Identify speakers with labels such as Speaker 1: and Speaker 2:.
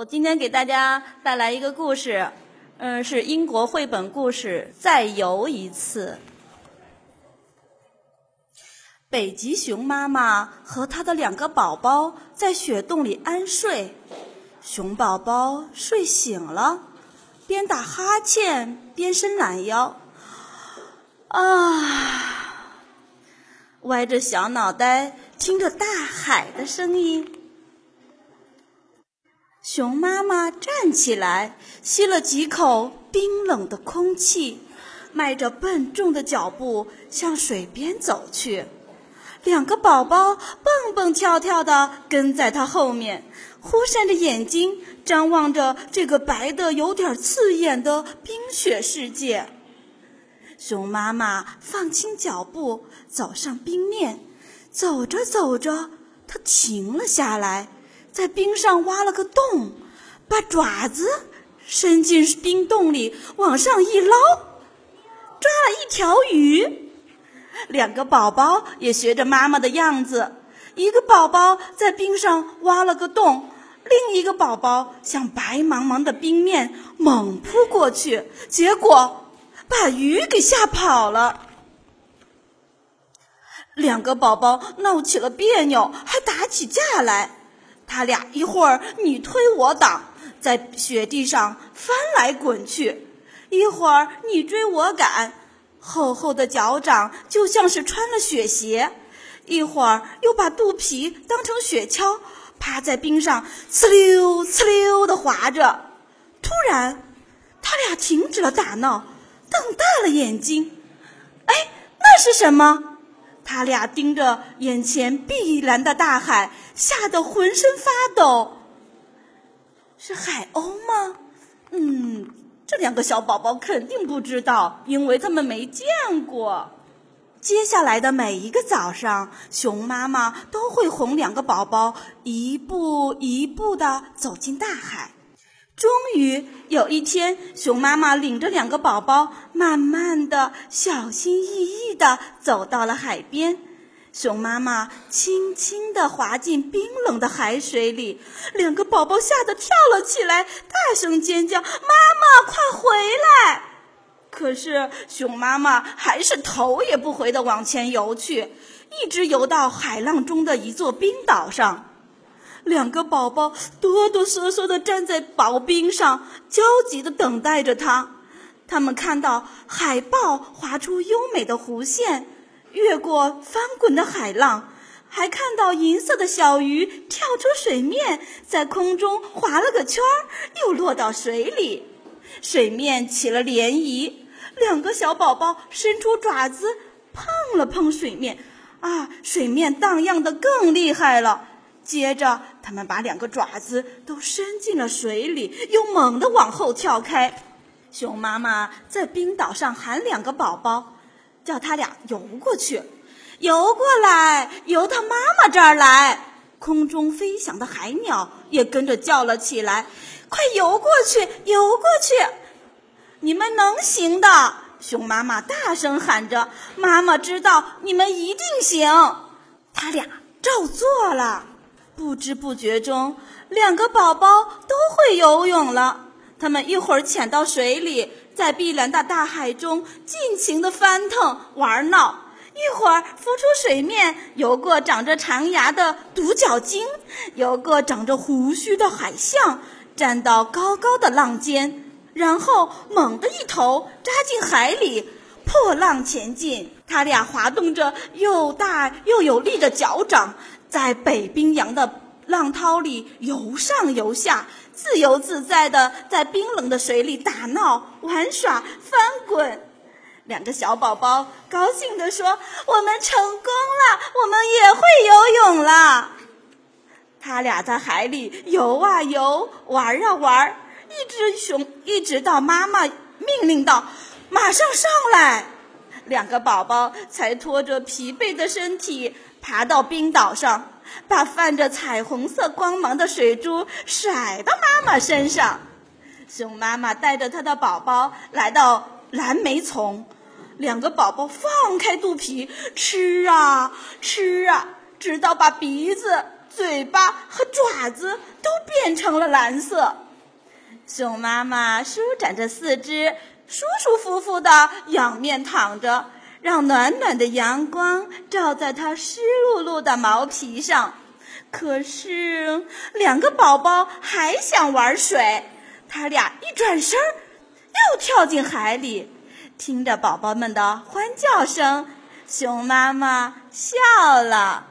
Speaker 1: 我今天给大家带来一个故事，嗯，是英国绘本故事《再游一次》。北极熊妈妈和它的两个宝宝在雪洞里安睡，熊宝宝睡醒了，边打哈欠边伸懒腰，啊，歪着小脑袋听着大海的声音。熊妈妈站起来，吸了几口冰冷的空气，迈着笨重的脚步向水边走去。两个宝宝蹦蹦跳跳地跟在他后面，忽闪着眼睛张望着这个白的有点刺眼的冰雪世界。熊妈妈放轻脚步走上冰面，走着走着，它停了下来。在冰上挖了个洞，把爪子伸进冰洞里，往上一捞，抓了一条鱼。两个宝宝也学着妈妈的样子，一个宝宝在冰上挖了个洞，另一个宝宝向白茫茫的冰面猛扑过去，结果把鱼给吓跑了。两个宝宝闹起了别扭，还打起架来。他俩一会儿你推我挡，在雪地上翻来滚去；一会儿你追我赶，厚厚的脚掌就像是穿了雪鞋；一会儿又把肚皮当成雪橇，趴在冰上呲溜呲溜地滑着。突然，他俩停止了打闹，瞪大了眼睛。哎，那是什么？他俩盯着眼前碧蓝的大海，吓得浑身发抖。是海鸥吗？嗯，这两个小宝宝肯定不知道，因为他们没见过。接下来的每一个早上，熊妈妈都会哄两个宝宝一步一步地走进大海。终于有一天，熊妈妈领着两个宝宝，慢慢的、小心翼翼的走到了海边。熊妈妈轻轻地滑进冰冷的海水里，两个宝宝吓得跳了起来，大声尖叫：“妈妈，快回来！”可是熊妈妈还是头也不回地往前游去，一直游到海浪中的一座冰岛上。两个宝宝哆哆嗦嗦地站在薄冰上，焦急地等待着它。他们看到海豹划出优美的弧线，越过翻滚的海浪，还看到银色的小鱼跳出水面，在空中划了个圈儿，又落到水里。水面起了涟漪，两个小宝宝伸出爪子碰了碰水面，啊，水面荡漾得更厉害了。接着，他们把两个爪子都伸进了水里，又猛地往后跳开。熊妈妈在冰岛上喊两个宝宝，叫他俩游过去，游过来，游到妈妈这儿来。空中飞翔的海鸟也跟着叫了起来：“快游过去，游过去！你们能行的！”熊妈妈大声喊着：“妈妈知道你们一定行。”他俩照做了。不知不觉中，两个宝宝都会游泳了。他们一会儿潜到水里，在碧蓝的大海中尽情地翻腾玩闹；一会儿浮出水面，游过长着长牙的独角鲸，游过长着胡须的海象，站到高高的浪尖，然后猛地一头扎进海里，破浪前进。他俩滑动着又大又有力的脚掌。在北冰洋的浪涛里游上游下，自由自在的在冰冷的水里打闹、玩耍、翻滚。两个小宝宝高兴地说：“我们成功了，我们也会游泳了。”他俩在海里游啊游，玩啊玩，一只熊一直到妈妈命令道：“马上上来！”两个宝宝才拖着疲惫的身体。爬到冰岛上，把泛着彩虹色光芒的水珠甩到妈妈身上。熊妈妈带着它的宝宝来到蓝莓丛，两个宝宝放开肚皮吃啊吃啊，直到把鼻子嘴巴和爪子都变成了蓝色。熊妈妈舒展着四肢，舒舒服服地仰面躺着，让暖暖的阳光照在它湿漉漉的毛皮上。可是，两个宝宝还想玩水，他俩一转身又跳进海里。听着宝宝们的欢叫声，熊妈妈笑了。